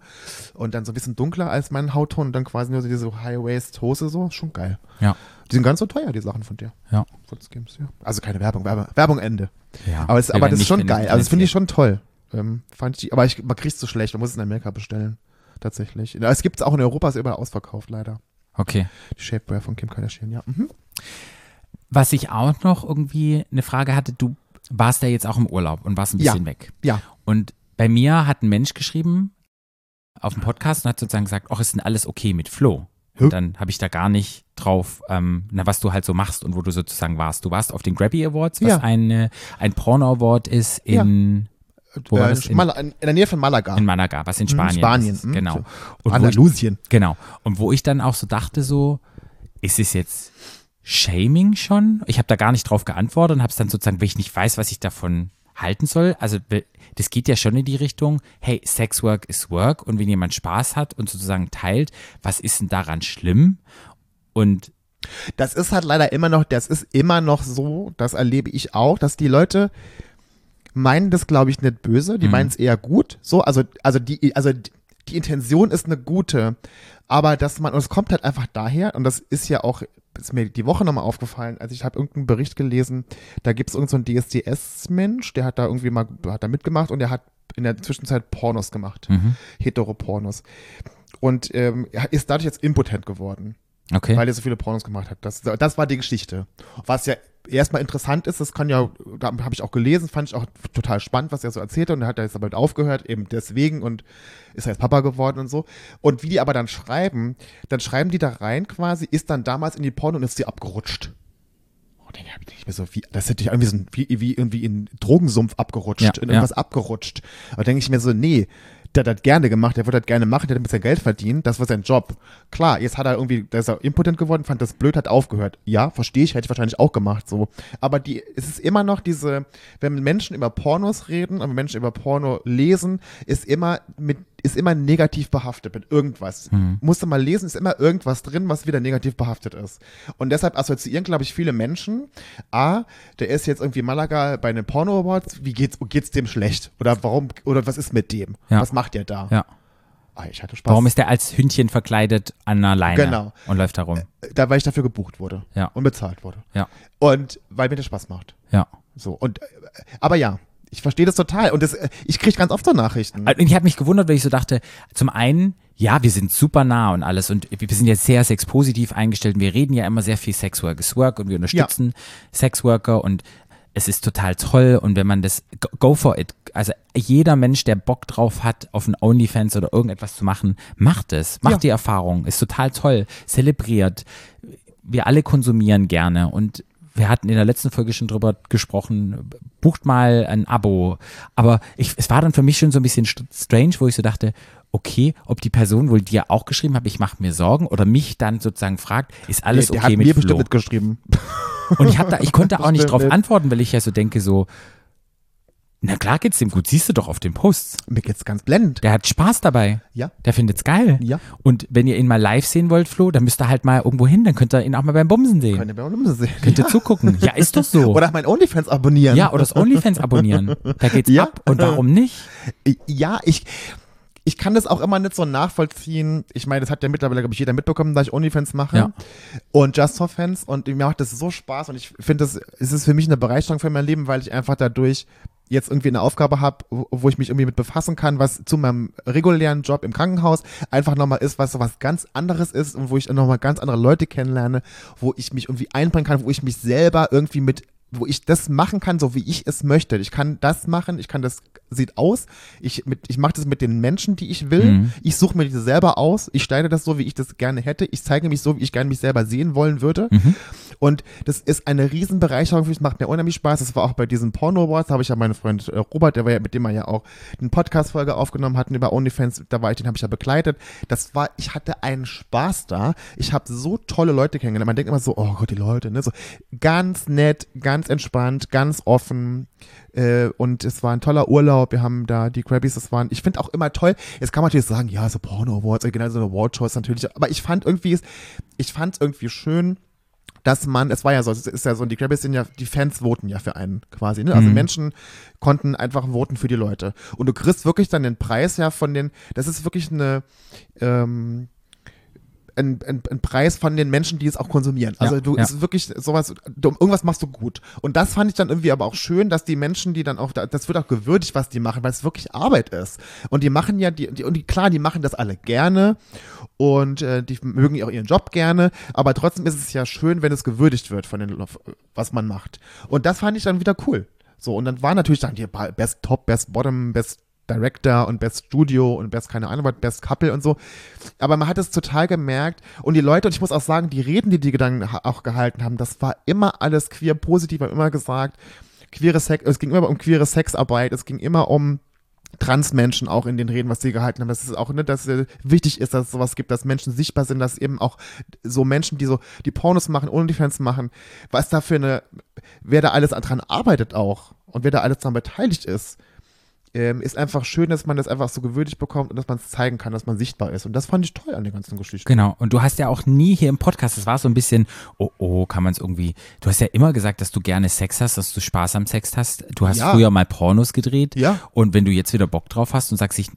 Und dann so ein bisschen dunkler als mein Hautton und dann quasi nur so diese High-Waist-Hose so. Schon geil.
Ja.
Die sind ganz so teuer, die Sachen von dir.
Ja.
Von Skims, ja. Also keine Werbung, Werbung, Werbung Ende.
ja.
Aber, es, aber das ist schon geil. Also das finde ich schon toll. Ähm, fand ich, aber ich, man kriegt es so schlecht, man muss es in Amerika bestellen. Tatsächlich. Ja, Es gibt es auch in Europa, ist überall ausverkauft, leider.
Okay.
Die Shapewear von Kim Kardashian, ja. Mhm.
Was ich auch noch irgendwie eine Frage hatte, du warst ja jetzt auch im Urlaub und warst ein
Ja.
bisschen weg.
Ja.
Und bei mir hat ein Mensch geschrieben auf dem Podcast und hat sozusagen gesagt, ach, ist denn alles okay mit Flo? Und dann habe ich da gar nicht drauf, ähm, na, was du halt so machst und wo du sozusagen warst. Du warst auf den Grabby Awards, was
Ja.
eine, ein Porno-Award ist in, Wo
äh?
In-
Mala- in, in der Nähe von Malaga.
in Malaga, was in
Mhm,
Spanien,
Spanien,
ist.
mhm.
Genau.
So.
Und wo ich,
Andalusien.
Genau. Und wo ich dann auch so dachte, so, ist es jetzt Shaming schon? Ich habe da gar nicht drauf geantwortet und habe es dann sozusagen, weil ich nicht weiß, was ich davon halten soll. Also das geht ja schon in die Richtung, hey, Sexwork ist Work und wenn jemand Spaß hat und sozusagen teilt, was ist denn daran schlimm? Und
Das ist halt leider immer noch, das ist immer noch so, das erlebe ich auch, dass die Leute meinen das, glaube ich, nicht böse, die
Mhm.
meinen es eher gut. So, also, also die, also die Intention ist eine gute, aber dass man, und es kommt halt einfach daher, und das ist ja auch, ist mir die Woche nochmal aufgefallen, als ich habe irgendeinen Bericht gelesen, da gibt es irgendeinen so DSDS-Mensch, der hat da irgendwie mal, hat da mitgemacht und der hat in der Zwischenzeit Pornos gemacht,
Mhm.
Heteropornos. Und ähm, er ist dadurch jetzt impotent geworden
Okay.
weil er so viele Pornos gemacht hat. Das, das war die Geschichte. Was ja erstmal interessant ist, das kann ja, da habe ich auch gelesen, fand ich auch total spannend, was er so erzählte und er hat da jetzt damit aufgehört, eben deswegen und ist jetzt Papa geworden und so. Und wie die aber dann schreiben, dann schreiben die da rein quasi, ist dann damals in die Porno und ist sie abgerutscht. Und dann habe ich mehr so, wie, das hätte ich irgendwie so wie, wie irgendwie in Drogensumpf abgerutscht,
Ja,
in
ja.
irgendwas abgerutscht. Aber denke ich mir so, nee, der hat das gerne gemacht, der würde das gerne machen, der hat damit sein Geld verdient, das war sein Job. Klar, jetzt hat er irgendwie, der ist er impotent geworden, fand das blöd, hat aufgehört. Ja, verstehe ich, hätte ich wahrscheinlich auch gemacht, so. Aber die, es ist immer noch diese, wenn Menschen über Pornos reden, wenn Menschen über Porno lesen, ist immer mit, ist immer negativ behaftet mit irgendwas. Musst du mal lesen, ist immer irgendwas drin, was wieder negativ behaftet ist. Und deshalb assoziieren, glaube ich, viele Menschen, A, der ist jetzt irgendwie Malaga bei den Porno Awards, wie geht's, geht's dem schlecht? Oder warum, oder was ist mit dem?
Ja.
Was macht der da?
ja.
Ah, ich hatte Spaß.
Warum ist der als Hündchen verkleidet an einer Leine
Genau.
und läuft da rum?
da, weil ich dafür gebucht wurde
Ja.
und bezahlt wurde.
Ja.
Und weil mir das Spaß macht.
Ja.
So. Und äh, aber ja, ich verstehe das total. Und das, äh, ich kriege ganz oft so Nachrichten.
Und ich habe mich gewundert, weil ich so dachte, zum einen, ja, wir sind super nah und alles und wir sind jetzt sehr sexpositiv eingestellt und wir reden ja immer sehr viel Sex Work is Work und wir unterstützen Sexworker und es ist total toll und wenn man das, go- go for it. Also jeder Mensch, der Bock drauf hat, auf ein OnlyFans oder irgendetwas zu machen, macht es, macht
Ja.
die Erfahrung, ist total toll, zelebriert. Wir alle konsumieren gerne und wir hatten in der letzten Folge schon drüber gesprochen, bucht mal ein Abo. Aber ich, es war dann für mich schon so ein bisschen st- strange, wo ich so dachte, okay, ob die Person wohl dir auch geschrieben hat, ich mache mir Sorgen oder mich dann sozusagen fragt, ist alles
der
okay
hat
mit
mir
Flo?
bestimmt mitgeschrieben.
Und ich, hab da, ich konnte auch nicht drauf antworten, weil ich ja so denke, so, na klar geht's dem gut, siehst du doch auf den Posts.
Mir geht's ganz blendend.
Der hat Spaß dabei.
Ja.
Der findet's geil.
Ja.
Und wenn ihr ihn mal live sehen wollt, Flo, dann müsst ihr halt mal irgendwo hin, dann könnt ihr ihn auch mal beim Bumsen sehen.
Könnt ihr bei uns sehen.
Könnt ihr zugucken. Ja, ist doch so.
Oder mein OnlyFans abonnieren.
ja, oder das OnlyFans abonnieren. Da geht's
Ja.
ab. Und warum nicht?
Ja, ich, ich kann das auch immer nicht so nachvollziehen. Ich meine, das hat ja mittlerweile, glaube ich, jeder mitbekommen, dass ich OnlyFans mache.
Ja.
Und Just for Fans. Und mir macht das so Spaß. Und ich finde, das es ist für mich eine Bereicherung für mein Leben, weil ich einfach dadurch jetzt irgendwie eine Aufgabe habe, wo ich mich irgendwie mit befassen kann, was zu meinem regulären Job im Krankenhaus einfach nochmal ist, was so was ganz anderes ist und wo ich nochmal ganz andere Leute kennenlerne, wo ich mich irgendwie einbringen kann, wo ich mich selber irgendwie mit wo ich das machen kann, so wie ich es möchte. Ich kann das machen, ich kann das, sieht aus, ich, mit, ich mache das mit den Menschen, die ich will.
Mhm.
Ich suche mir diese selber aus, ich schneide das so, wie ich das gerne hätte. Ich zeige mich so, wie ich gerne mich selber sehen wollen würde.
Mhm.
Und das ist eine Riesenbereicherung für mich, macht mir unheimlich Spaß. Das war auch bei diesen Porno Awards, da habe ich ja meinen Freund äh, Robert, der war ja, mit dem wir ja auch eine Podcast-Folge aufgenommen hatten über OnlyFans, da war ich, den habe ich ja begleitet. Das war, ich hatte einen Spaß da. Ich habe so tolle Leute kennengelernt. Man denkt immer so, oh Gott, die Leute, ne? So ganz nett, ganz entspannt, ganz offen. Äh, und es war ein toller Urlaub. Wir haben da die Krabbies, das waren, ich finde auch immer toll. Jetzt kann man natürlich sagen, ja, so Porno Awards, generell so eine Award Shows natürlich. Aber ich fand irgendwie, ich fand irgendwie schön, dass man, es war ja so, es ist ja so, die Krabbies sind ja, die Fans voten ja für einen quasi, ne? Also
Mhm.
Menschen konnten einfach voten für die Leute. Und du kriegst wirklich dann den Preis ja von den, das ist wirklich eine, ähm, ein, ein, ein Preis von den Menschen, die es auch konsumieren. Also
Ja,
du,
ja.
ist wirklich sowas, du, irgendwas machst du gut. Und das fand ich dann irgendwie aber auch schön, dass die Menschen, die dann auch, da- das wird auch gewürdigt, was die machen, weil es wirklich Arbeit ist. Und die machen ja, die, die und die, klar, die machen das alle gerne und äh, die mögen ja auch ihren Job gerne, aber trotzdem ist es ja schön, wenn es gewürdigt wird von den, was man macht. Und das fand ich dann wieder cool. So, und dann war natürlich dann die Best Top, Best Bottom, Best Director und Best Studio und Best, keine Ahnung, Best Couple und so. Aber man hat es total gemerkt. Und die Leute, und ich muss auch sagen, die Reden, die die Gedanken auch gehalten haben, das war immer alles queer positiv, haben immer gesagt, queere Sex, es ging immer um queere Sexarbeit, es ging immer um Transmenschen auch in den Reden, was sie gehalten haben. Das ist auch, ne, dass äh, wichtig ist, dass es sowas gibt, dass Menschen sichtbar sind, dass eben auch so Menschen, die so die Pornos machen, OnlyFans machen, was da für eine, wer da alles dran arbeitet auch und wer da alles dran beteiligt ist, ähm, ist einfach schön, dass man das einfach so gewürdigt bekommt und dass man es zeigen kann, dass man sichtbar ist. Und das fand ich toll an der ganzen Geschichte.
Genau. Und du hast ja auch nie hier im Podcast, das war so ein bisschen, oh, oh, kann man es irgendwie, du hast ja immer gesagt, dass du gerne Sex hast, dass du Spaß am Sex hast. Du hast
Ja.
früher mal Pornos gedreht.
Ja.
Und wenn du jetzt wieder Bock drauf hast und sagst, ich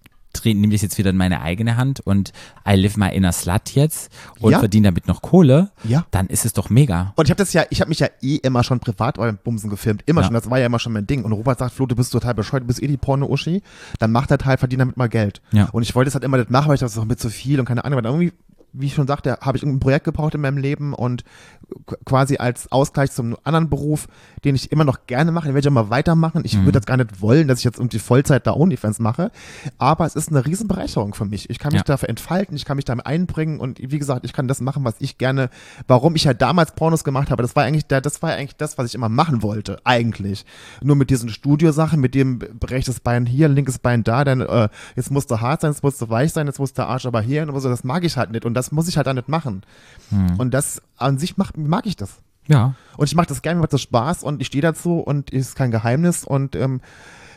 nehme das jetzt wieder in meine eigene Hand und I live my inner slut jetzt und
Ja.
verdiene damit noch Kohle,
Ja.
dann ist es doch mega.
Und ich habe das ja, ich habe mich ja eh immer schon privat beim Bumsen gefilmt. Immer
Ja.
schon, das war ja immer schon mein Ding. Und Robert sagt, Flo, du bist total bescheuert, du bist eh die Porno-Uschi. Dann macht er halt, verdient damit mal Geld.
Ja.
Und ich wollte es halt immer nicht machen, weil ich dachte, das ist doch mit zu viel und keine Ahnung. Aber irgendwie, wie ich schon sagte, habe ich ein Projekt gebraucht in meinem Leben und qu- quasi als Ausgleich zum anderen Beruf, den ich immer noch gerne mache, den werde ich mal weitermachen. Ich
Mhm.
würde jetzt gar nicht wollen, dass ich jetzt irgendwie Vollzeit da OnlyFans mache. Aber es ist eine Riesenbereicherung für mich. Ich kann mich
Ja.
dafür entfalten, ich kann mich damit einbringen und wie gesagt, ich kann das machen, was ich gerne, warum ich ja damals Pornos gemacht habe. Das war eigentlich der, das war eigentlich das, was ich immer machen wollte, eigentlich. Nur mit diesen Studiosachen, mit dem rechtes Bein hier, linkes Bein da, dann äh, jetzt muss der hart sein, jetzt muss der weich sein, jetzt muss der Arsch aber hier und so, das mag ich halt nicht und das muss ich halt dann nicht machen. Und das an sich macht, mag ich das.
Ja.
Und ich mache das gerne, mir macht das Spaß und ich stehe dazu und ist kein Geheimnis und ähm,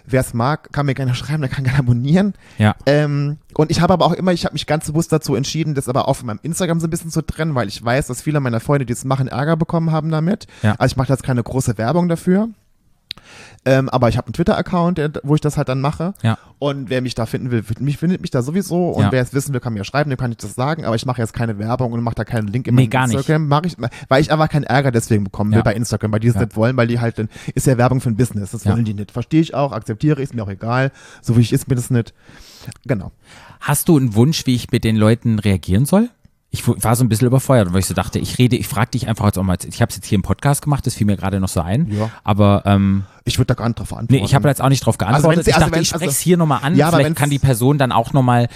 wer es mag, kann mir gerne schreiben, der kann gerne abonnieren.
Ja.
Ähm, und ich habe aber auch immer, ich habe mich ganz bewusst dazu entschieden, das aber auch von meinem Instagram so ein bisschen zu trennen, weil ich weiß, dass viele meiner Freunde, die es machen, Ärger bekommen haben damit.
Ja.
Also ich mache jetzt keine große Werbung dafür. Ähm, aber ich habe einen Twitter-Account, wo ich das halt dann mache.
Ja.
Und wer mich da finden will, findet mich, findet mich da sowieso. Und
Ja.
wer es wissen will, kann mir schreiben, dem kann ich das sagen. Aber ich mache jetzt keine Werbung und mache da keinen Link in
Nee, gar nicht.
Instagram. Mach ich, weil ich aber keinen Ärger deswegen bekommen will
Ja.
bei Instagram, weil die es nicht wollen, weil die halt, dann ist ja Werbung für ein Business. Das wollen die nicht. Verstehe ich auch, akzeptiere ich, ist mir auch egal. So wie ich ist mir das nicht. Genau.
Hast du einen Wunsch, wie ich mit den Leuten reagieren soll? Ich war so ein bisschen überfeuert, weil ich so dachte, ich rede, ich frage dich einfach jetzt auch mal. Ich habe es jetzt hier im Podcast gemacht, das fiel mir gerade noch so ein.
Ja.
Aber ähm,
Ich würde da gar nicht drauf antworten.
nee, ich habe da jetzt auch nicht drauf
Also
geantwortet.
sie-
ich
also
dachte, ich spreche es
also-
hier nochmal an.
Ja,
Vielleicht kann die Person dann auch nochmal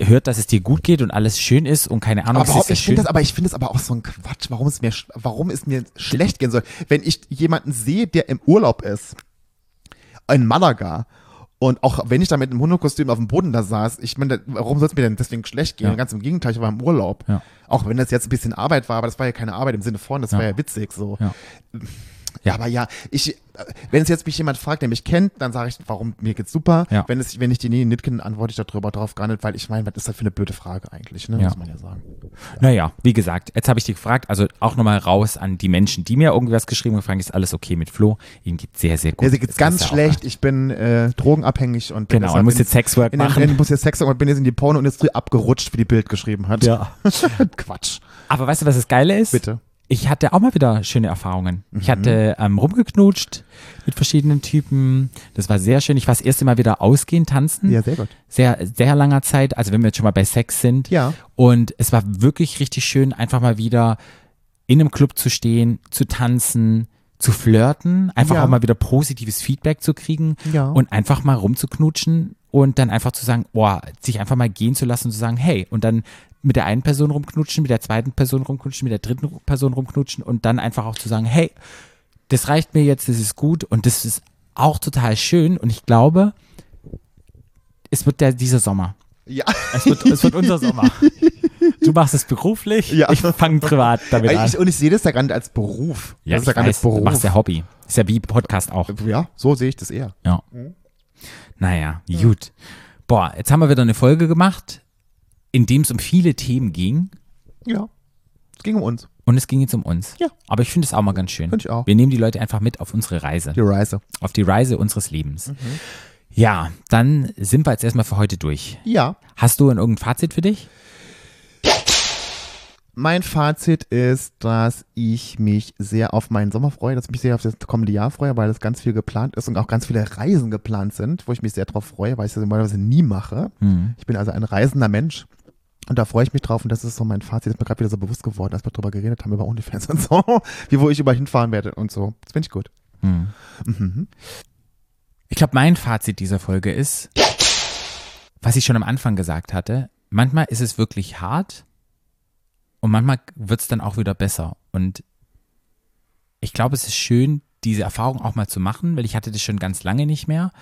hört, dass es dir gut geht und alles schön ist und keine Ahnung,
Aber,
ist
ich finde
schön.
das, aber ich finde es aber auch so ein Quatsch, warum es mir, warum es mir schlecht gehen soll. Wenn ich jemanden sehe, der im Urlaub ist, in Malaga, und auch wenn ich da mit einem Hundekostüm auf dem Boden da saß, ich meine, warum soll es mir denn deswegen schlecht gehen?
Ja.
Ganz im Gegenteil, ich war im Urlaub.
Ja.
Auch wenn das jetzt ein bisschen Arbeit war, aber das war ja keine Arbeit im Sinne von, das
Ja.
war ja witzig so.
Ja.
Ja, aber ja, ich, wenn es jetzt mich jemand fragt, der mich kennt, dann sage ich, warum, mir geht's super.
Ja.
Wenn, es, wenn ich die nie nicht kenne, antworte ich darüber drauf gar nicht, weil ich meine, was ist das für eine blöde Frage eigentlich, ne?
Ja.
Muss man ja sagen.
Naja, wie gesagt, jetzt habe ich dich gefragt, also auch nochmal raus an die Menschen, die mir irgendwas geschrieben haben, gefragt, ist alles okay mit Flo? Ihm geht sehr, sehr gut.
Ja, sie geht's
Das
ganz
ja auch-
schlecht. Ich bin äh, drogenabhängig und
Genau, er muss jetzt Sexwork
in
machen.
in, muss jetzt Sex machen und bin jetzt in die Pornoindustrie abgerutscht, wie die Bild geschrieben hat.
Ja.
Quatsch.
Aber weißt du, was das Geile ist?
Bitte.
Ich hatte auch mal wieder schöne Erfahrungen.
Mhm.
Ich hatte ähm, rumgeknutscht mit verschiedenen Typen. Das war sehr schön. Ich war das erste Mal wieder ausgehen, tanzen.
Ja, sehr gut.
Sehr, sehr langer Zeit. Also wenn wir jetzt schon mal bei Sex sind.
Ja.
Und es war wirklich richtig schön, einfach mal wieder in einem Club zu stehen, zu tanzen, zu flirten, einfach
Ja.
auch mal wieder positives Feedback zu kriegen
Ja.
und einfach mal rumzuknutschen und dann einfach zu sagen, boah, sich einfach mal gehen zu lassen und zu sagen, hey, und dann mit der einen Person rumknutschen, mit der zweiten Person rumknutschen, mit der dritten Person rumknutschen und dann einfach auch zu sagen, hey, das reicht mir jetzt, das ist gut und das ist auch total schön und ich glaube, es wird der, dieser Sommer.
Ja.
Es wird, es wird unser Sommer. Du machst es beruflich,
Ja.
ich fange privat damit an.
Ich, und ich sehe das ja gar nicht als Beruf.
Ja,
das ist
ich
ja gar nicht Beruf.
du machst ja Hobby. Ist ja wie Podcast auch.
ja, so sehe ich das eher.
Ja. Naja, gut. Boah, jetzt haben wir wieder eine Folge gemacht, in dem es um viele Themen ging
Ja. Es ging um uns.
und es ging jetzt um uns.
Ja.
Aber ich finde es auch mal ganz schön.
Find ich auch.
Wir nehmen die Leute einfach mit auf unsere Reise,
Die Reise.
auf die Reise unseres Lebens. Ja, dann sind wir jetzt erstmal für heute durch.
Ja.
Hast du ein irgendein Fazit für dich?
Mein Fazit ist, dass ich mich sehr auf meinen Sommer freue, dass ich mich sehr auf das kommende Jahr freue, weil es ganz viel geplant ist und auch ganz viele Reisen geplant sind, wo ich mich sehr drauf freue, weil ich das normalerweise nie mache.
Hm.
Ich bin also ein reisender Mensch. Und da freue ich mich drauf und das ist so mein Fazit, das ist mir gerade wieder so bewusst geworden, als wir drüber geredet haben, über OnlyFans und so, wie wo ich überall hinfahren werde und so. Das finde ich gut.
Hm.
Mhm.
Ich glaube, mein Fazit dieser Folge ist, was ich schon am Anfang gesagt hatte, manchmal ist es wirklich hart und manchmal wird es dann auch wieder besser. Und ich glaube, es ist schön, diese Erfahrung auch mal zu machen, weil ich hatte das schon ganz lange nicht mehr,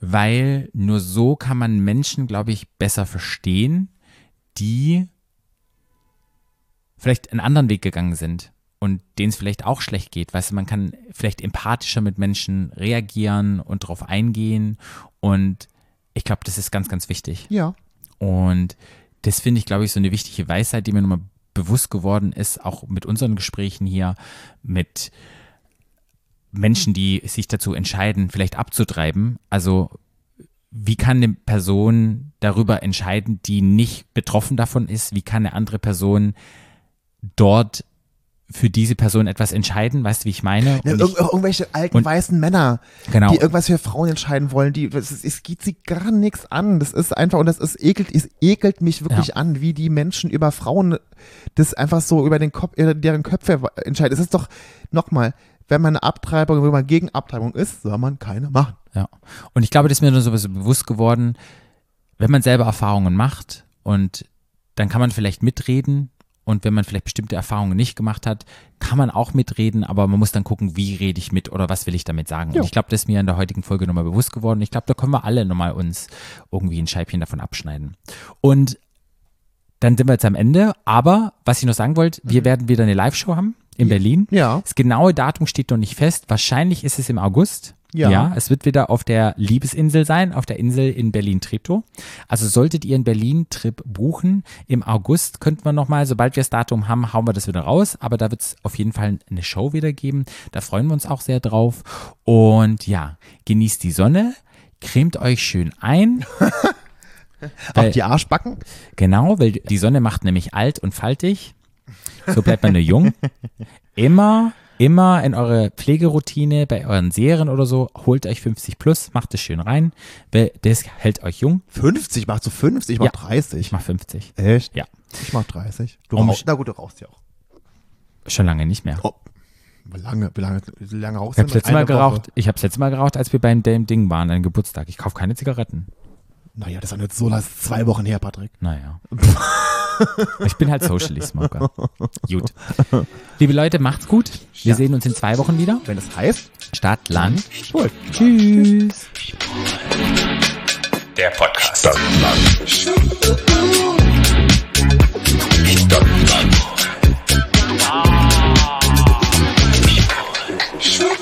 weil nur so kann man Menschen, glaube ich, besser verstehen, die vielleicht einen anderen Weg gegangen sind und denen es vielleicht auch schlecht geht. Weißt du, man kann vielleicht empathischer mit Menschen reagieren und darauf eingehen. Und ich glaube, das ist ganz, ganz wichtig.
Ja.
Und das finde ich, glaube ich, so eine wichtige Weisheit, die mir nochmal bewusst geworden ist, auch mit unseren Gesprächen hier, mit Menschen, die sich dazu entscheiden, vielleicht abzutreiben. Also wie kann eine Person darüber entscheiden, die nicht betroffen davon ist? Wie kann eine andere Person dort für diese Person etwas entscheiden? Weißt du, wie ich meine?
Ja, irg
ich,
irgendwelche alten weißen Männer,
Genau.
die irgendwas für Frauen entscheiden wollen, die es geht sie gar nichts an. Das ist einfach und das ist ekelt, es ekelt mich wirklich
Ja.
an, wie die Menschen über Frauen das einfach so über den Kopf, deren Köpfe entscheiden. Es ist doch nochmal, wenn man eine Abtreibung, wenn man gegen Abtreibung ist, soll man keine machen.
Ja. Und ich glaube, das ist mir nur so so bewusst geworden, wenn man selber Erfahrungen macht und dann kann man vielleicht mitreden und wenn man vielleicht bestimmte Erfahrungen nicht gemacht hat, kann man auch mitreden, aber man muss dann gucken, wie rede ich mit oder was will ich damit sagen.
Ja.
Und ich glaube, das ist mir in der heutigen Folge nochmal bewusst geworden. Ich glaube, da können wir alle nochmal uns irgendwie ein Scheibchen davon abschneiden. Und dann sind wir jetzt am Ende, aber was ich noch sagen wollte, wir werden wieder eine Live-Show haben in Berlin.
Ja.
Das genaue Datum steht noch nicht fest. Wahrscheinlich ist es im August.
Ja.
es wird wieder auf der Liebesinsel sein, auf der Insel in Berlin-Treptow. Also solltet ihr einen Berlin-Trip buchen, im August könnten wir nochmal, sobald wir das Datum haben, hauen wir das wieder raus. Aber da wird es auf jeden Fall eine Show wieder geben. Da freuen wir uns auch sehr drauf. Und ja, genießt die Sonne, cremt euch schön ein. Weil-
die Arschbacken?
Genau, weil die Sonne macht nämlich alt und faltig. So bleibt man nur jung. Immer, immer in eure Pflegeroutine, bei euren Serien oder so, holt euch 50 plus, macht es schön rein, weil das hält euch jung.
50, machst du 50? Ich mach
Ja.
30.
Ich mach 50.
Echt?
Ja.
Ich mach 30. Du
Um-
rauchst, na gut, du rauchst ja auch.
Schon lange nicht mehr.
Oh. Wie lange, wie lange, wie lange rauchst
Ich
du?
letztes Mal
Eine Woche?
geraucht. Ich hab's letztes Mal geraucht, als wir beim dem Ding waren, an Geburtstag. Ich kaufe keine Zigaretten.
Naja, das ist nicht so, das zwei Wochen her, Patrick.
Naja. Ich bin halt Social Smoker. Oh gut. Liebe Leute, macht's gut. Wir
ja.
sehen uns in zwei Wochen wieder.
Wenn es das heißt
Stadt, Land,
Schwul.
Tschüss.
Der Podcast. Stadt, Land. Stadt, Land. Ah. Schwul.